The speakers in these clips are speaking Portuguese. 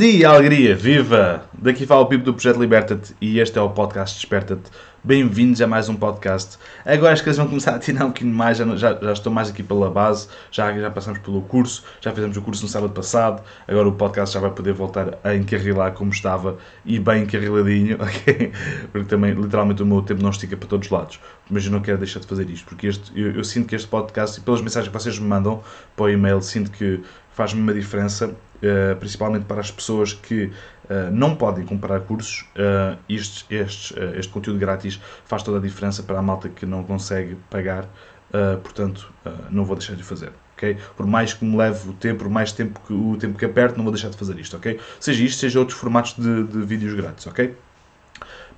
dia, alegria, viva! Daqui fala o Pipo do Projeto Liberta-te e este é o podcast Desperta-te. Bem-vindos a mais um podcast. Agora as coisas vão começar a tirar um bocadinho mais, já, já, estou mais aqui pela base, já, já passamos pelo curso, já fizemos o curso no sábado passado, agora o podcast já vai poder voltar a encarrilar como estava e bem encarriladinho, ok? Porque também, literalmente, o meu tempo não estica para todos os lados. Mas eu não quero deixar de fazer isto, porque este, eu, eu sinto que este podcast, e pelas mensagens que vocês me mandam para o e-mail, sinto que faz-me uma diferença Uh, principalmente para as pessoas que uh, não podem comprar cursos, uh, este, conteúdo grátis faz toda a diferença para a malta que não consegue pagar, portanto, não vou deixar de fazer. Okay? Por mais que me leve o tempo, por mais tempo que, o tempo que aperte, não vou deixar de fazer isto, ok? Seja isto, seja outros formatos de, de vídeos grátis, ok?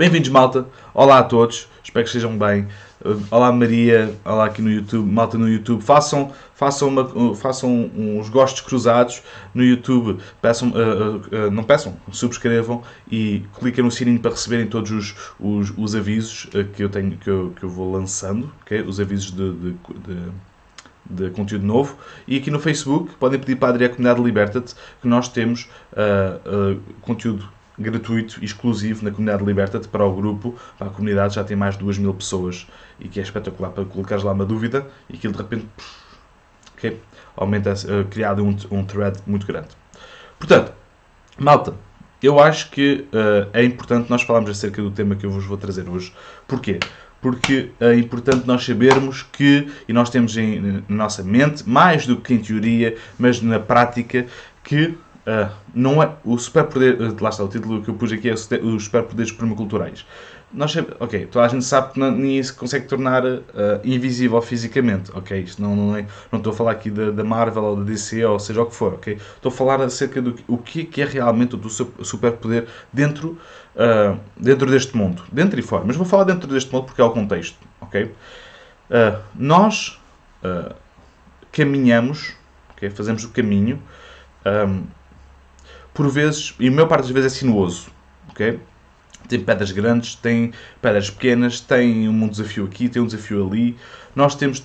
Bem-vindos, malta. Olá a todos. Espero que estejam bem. Olá, Maria. Olá aqui no YouTube. Malta no YouTube. Façam, façam, uma, façam uns gostos cruzados no YouTube. Peçam, uh, uh, uh, não peçam, subscrevam e cliquem no sininho para receberem todos os, os, os avisos que eu tenho que eu, que eu vou lançando. Okay? Os avisos de, de, de de conteúdo novo. E aqui no Facebook podem pedir para a Adria Comunidade Liberta-te que nós temos uh, uh, conteúdo gratuito e exclusivo na comunidade Liberta-te para o grupo, a comunidade já tem mais de 2 mil pessoas e que é espetacular para colocares lá uma dúvida e aquilo de repente okay, aumenta, uh, criado um, um thread muito grande. Portanto, malta, eu acho que uh, é importante nós falarmos acerca do tema que eu vos vou trazer hoje. Porquê? Porque é importante nós sabermos que, e nós temos em, na nossa mente, mais do que em teoria, mas na prática, que Uh, não é, o superpoder, uh, lá está, o título que eu pus aqui é os superpoderes permaculturais. Nós, ok, toda a gente sabe que não, se consegue tornar uh, invisível fisicamente, ok? Isto não, não, é, não estou a falar aqui da, da, Marvel ou da DC ou seja o que for, ok? Estou a falar acerca do o que, que é realmente o superpoder dentro, uh, dentro deste mundo, dentro e fora. Mas vou falar dentro deste mundo porque é o contexto, ok? nós caminhamos, ok? Fazemos o caminho. Um, por vezes, e a maior parte das vezes é sinuoso, ok? Tem pedras grandes, tem pedras pequenas, tem um desafio aqui, tem um desafio ali. Nós temos,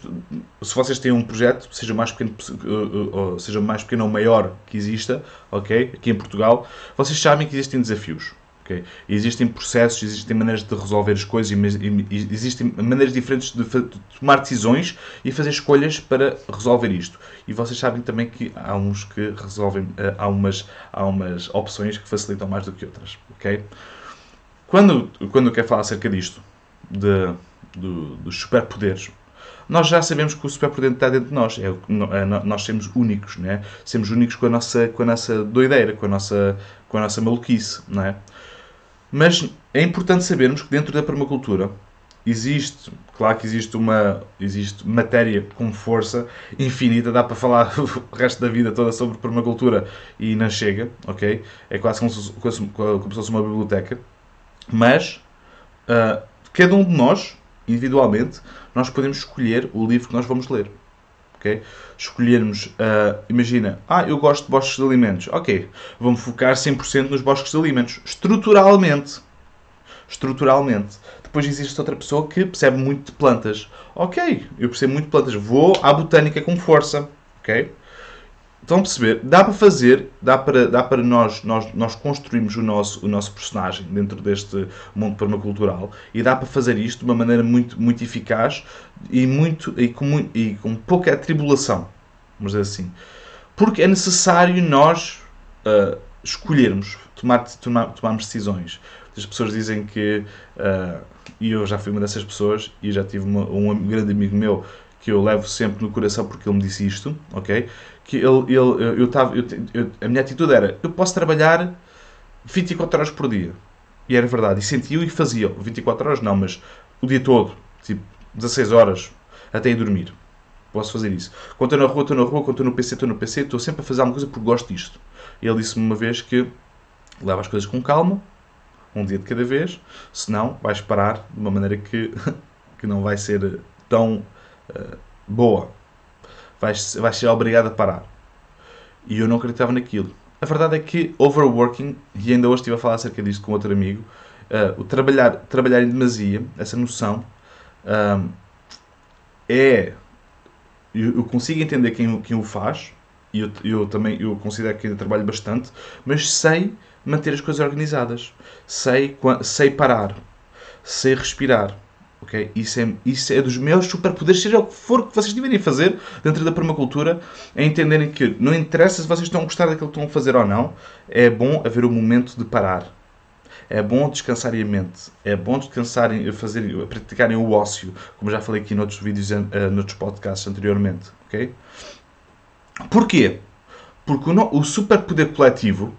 se vocês têm um projeto, seja mais pequeno, eh, eh, seja mais pequeno ou maior que exista, ok? Aqui em Portugal, vocês sabem que existem desafios. Okay? Existem processos, existem maneiras de resolver as coisas, existem maneiras diferentes de, tomar decisões e fazer escolhas para resolver isto. E vocês sabem também que há uns que resolvem, eh, há umas, há umas opções que facilitam mais do que outras. Okay? Quando, quando eu quero falar acerca disto, de, do, dos superpoderes, nós já sabemos que o superpoder está dentro de nós. É, é, nós somos únicos, é? Somos únicos com a nossa, com a nossa doideira, com a nossa, com a nossa maluquice, não é? Mas é importante sabermos que dentro da permacultura existe, claro que existe uma existe matéria com força infinita, dá para falar o resto da vida toda sobre permacultura e não chega, ok? É quase como se, como se fosse uma biblioteca. Mas uh, cada um de nós, individualmente, nós podemos escolher o livro que nós vamos ler. Okay? Escolhermos, uh, imagina, ah, eu gosto de bosques de alimentos. Ok, vamos focar 100% nos bosques de alimentos. Estruturalmente. Estruturalmente. Depois existe outra pessoa que percebe muito de plantas. Ok, eu percebo muito de plantas. Vou à botânica com força. Ok? Estão a perceber? Dá para fazer, dá para, dá para nós, nós, nós construirmos o nosso, o nosso personagem dentro deste mundo permacultural e dá para fazer isto de uma maneira muito, muito eficaz e, muito, e, com, e com pouca atribulação, vamos dizer assim. Porque é necessário nós uh, escolhermos, tomar, tomar, tomarmos decisões. As pessoas dizem que, uh, e eu já fui uma dessas pessoas, e já tive uma, um grande amigo meu que eu levo sempre no coração porque ele me disse isto, ok? Que ele, ele eu tava, eu, eu, a minha atitude era, eu posso trabalhar 24 horas por dia. E era verdade, e sentia e fazia. 24 horas não, mas o dia todo, tipo 16 horas, até ir dormir. Posso fazer isso. Quando estou na rua, estou na rua, quando estou no PC, estou no PC, estou sempre a fazer alguma coisa porque gosto disto. Ele disse-me uma vez que leva as coisas com calma, um dia de cada vez, senão vais parar de uma maneira que, que não vai ser tão uh, boa. Vais, vais ser obrigado a parar. E eu não acreditava naquilo. A verdade é que overworking, e ainda hoje estive a falar acerca disto com outro amigo, uh, o trabalhar, trabalhar em demasia, essa noção, uh, é. Eu, eu, consigo entender quem, quem o faz e eu, eu também eu considero que ainda trabalho bastante, mas sei manter as coisas organizadas. Sei, sei parar. Sei respirar. Isso, é, isso é dos meus superpoderes, seja o que for que vocês tiverem fazer dentro da permacultura, é entenderem que não interessa se vocês estão a gostar daquilo que estão a fazer ou não, é bom haver o um momento de parar. É bom descansarem a mente. É bom descansarem, fazer, praticarem o ócio, como já falei aqui noutros vídeos, uh, noutros podcasts anteriormente. Okay? Porquê? Porque o, o superpoder coletivo?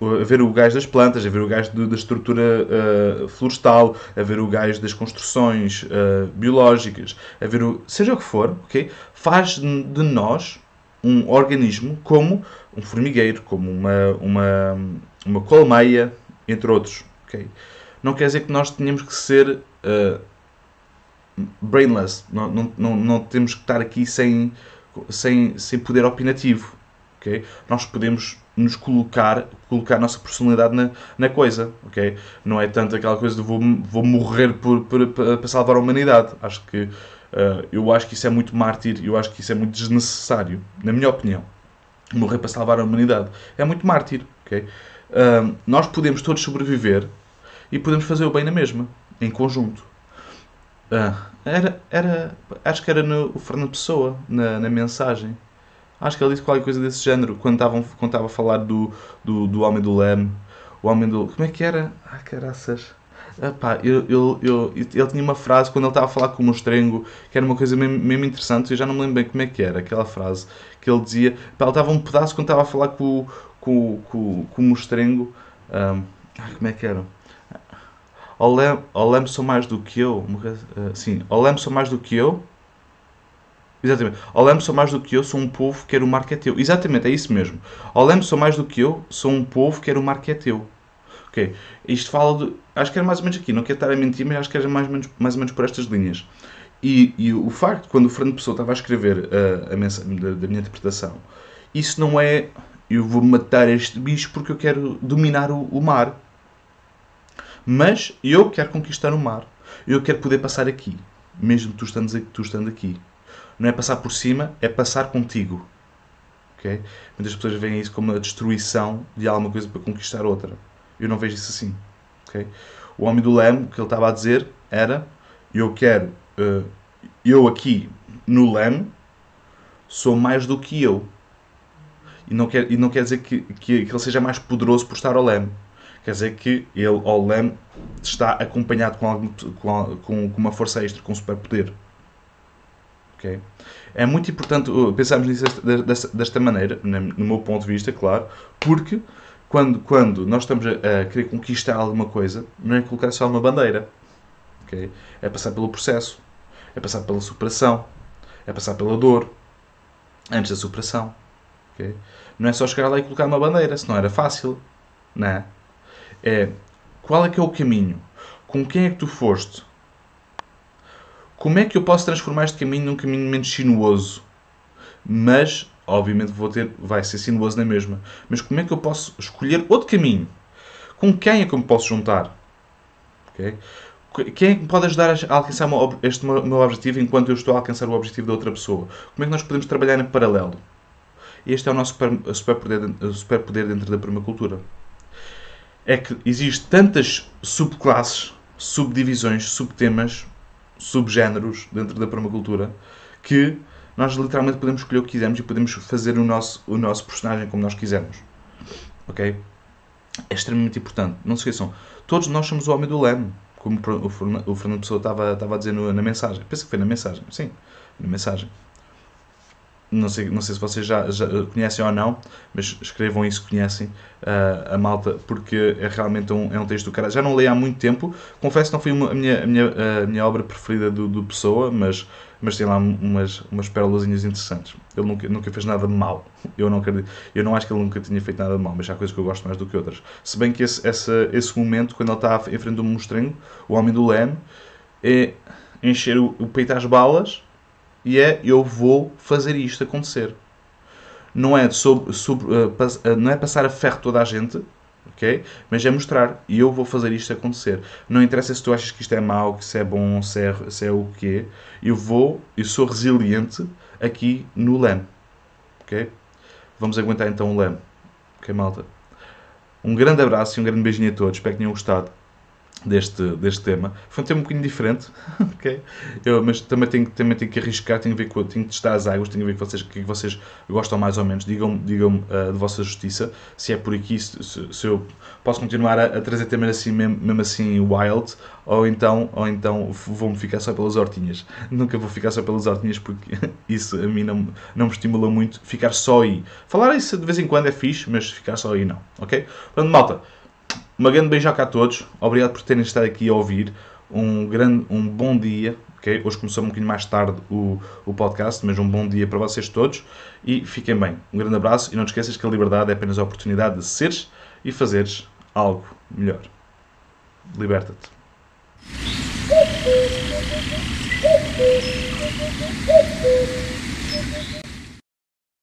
A ver o gás das plantas, a ver o gás da estrutura uh, florestal, a ver o gás das construções uh, biológicas, a ver o. seja o que for, okay? faz de nós um organismo como um formigueiro, como uma, uma, uma colmeia, entre outros. Okay? Não quer dizer que nós tenhamos que ser uh, brainless, não, não, não, não temos que estar aqui sem, sem, sem poder opinativo. Okay? Nós podemos nos colocar, colocar a nossa personalidade na, na coisa, ok? Não é tanto aquela coisa de vou, vou morrer por, por, para salvar a humanidade. Acho que, uh, eu acho que isso é muito mártir, eu acho que isso é muito desnecessário, na minha opinião. Morrer para salvar a humanidade é muito mártir, ok? Uh, nós podemos todos sobreviver e podemos fazer o bem na mesma, em conjunto. Uh, era, era, acho que era no o Fernando Pessoa, na, na mensagem Acho que ele disse qualquer coisa desse género quando estava, quando estava a falar do, do, do Homem do Leme. O Homem do. Como é que era? Ai, caraças. Epá, eu, eu, eu, ele tinha uma frase quando ele estava a falar com o Mostrengo que era uma coisa mesmo, mesmo interessante. Eu já não me lembro bem como é que era aquela frase que ele dizia. Epá, ele estava um pedaço quando estava a falar com, com, com, com o Mostrengo. Um, como é que era? Ao leme, sou mais do que eu. Uh, sim, ao leme sou mais do que eu Exatamente. Olemos sou mais do que eu, sou um povo que quer o mar que é teu. Exatamente, é isso mesmo. Olemos sou mais do que eu, sou um povo que quer o mar que é teu. Ok. Isto fala de. Acho que era mais ou menos aqui, não quero estar a mentir, mas acho que era mais ou menos, mais ou menos por estas linhas. E, e o facto, quando o Fernando Pessoa estava a escrever uh, a mensagem da, da, minha interpretação, isso não é eu vou matar este bicho porque eu quero dominar o, o mar. Mas eu quero conquistar o mar. Eu quero poder passar aqui, mesmo tu estando, tu estando aqui. Não é passar por cima, é passar contigo. Okay? Muitas pessoas veem isso como a destruição de alguma coisa para conquistar outra. Eu não vejo isso assim. Okay? O homem do leme, o que ele estava a dizer era: Eu quero, uh, eu aqui no leme, sou mais do que eu. E não quer, e não quer dizer que, que, que ele seja mais poderoso por estar ao leme. Quer dizer que ele, ao leme, está acompanhado com, algum, com, com uma força extra, com um superpoder. Okay? É muito importante uh, pensarmos nisso desta, desta maneira, no meu ponto de vista, claro, porque quando, quando nós estamos a, querer conquistar alguma coisa, não é colocar só uma bandeira. Okay? É passar pelo processo, é passar pela superação, é passar pela dor, antes da superação. Okay? Não é só chegar lá e colocar uma bandeira, senão era fácil. Não é? é qual é que é o caminho? Com quem é que tu foste? Como é que eu posso transformar este caminho num caminho menos sinuoso? Mas, obviamente, vou ter, vai ser sinuoso na mesma. Mas como é que eu posso escolher outro caminho? Com quem é que eu me posso juntar? Okay? Quem é que me pode ajudar a alcançar este meu objetivo enquanto eu estou a alcançar o objetivo da outra pessoa? Como é que nós podemos trabalhar em paralelo? Este é o nosso superpoder super super dentro da permacultura. É que existem tantas subclasses, subdivisões, subtemas subgéneros dentro da permacultura que nós literalmente podemos escolher o que quisermos e podemos fazer o nosso, o nosso personagem como nós quisermos. Ok? É extremamente importante. Não se esqueçam, todos nós somos o homem do leme, como o Fernando Pessoa estava, estava a dizer na mensagem. Penso que foi na mensagem. Sim, na mensagem não sei, não sei se vocês já, já conhecem ou não, mas escrevam isso que conhecem uh, a malta, porque é realmente um, é um texto do cara. Já não leio há muito tempo, confesso que não foi uma, a, minha, a, minha, a minha obra preferida do, do Pessoa, mas, mas tem lá umas, umas pérolazinhas interessantes. Ele nunca, nunca fez nada mal. Eu não, acredito, eu não acho que ele nunca tinha feito nada mal, mas há coisas que eu gosto mais do que outras. Se bem que esse, esse, esse momento, quando ele está em frente do monstrengo, o homem do leme, é encher o, o peito às balas e é eu vou fazer isto acontecer. Não é, sobre, sobre, uh, pas, uh, não é passar a ferro toda a gente, ok? Mas é mostrar e eu vou fazer isto acontecer. Não interessa se tu achas que isto é mau, que se é bom, se é, se é o quê. Eu vou, eu sou resiliente aqui no LAN. ok? Vamos aguentar então o leme. Ok, malta? Um grande abraço e um grande beijinho a todos. Espero que tenham gostado deste, deste tema. Foi um tema um bocadinho diferente, ok? Eu, mas também tenho, também tenho que arriscar, tenho que, ver, tenho que testar as águas, tenho que ver que vocês, que vocês gostam mais ou menos. Digam-me digam uh, de vossa justiça se é por aqui, se, se eu posso continuar a, a trazer temas assim, mesmo, mesmo, assim, wild, ou então, ou então vou-me ficar só pelas hortinhas. Nunca vou ficar só pelas hortinhas porque isso a mim não, não me estimula muito. Ficar só aí. Falar isso de vez em quando é fixe, mas ficar só aí não, ok? Portanto, malta. Uma grande beijoca a todos. Obrigado por terem estado aqui a ouvir. Um, grande, um bom dia. Okay? Hoje começou um bocadinho mais tarde o, o podcast, mas um bom dia para vocês todos. E fiquem bem. Um grande abraço e não te esqueças que a liberdade é apenas a oportunidade de seres e fazeres algo melhor. Liberta-te.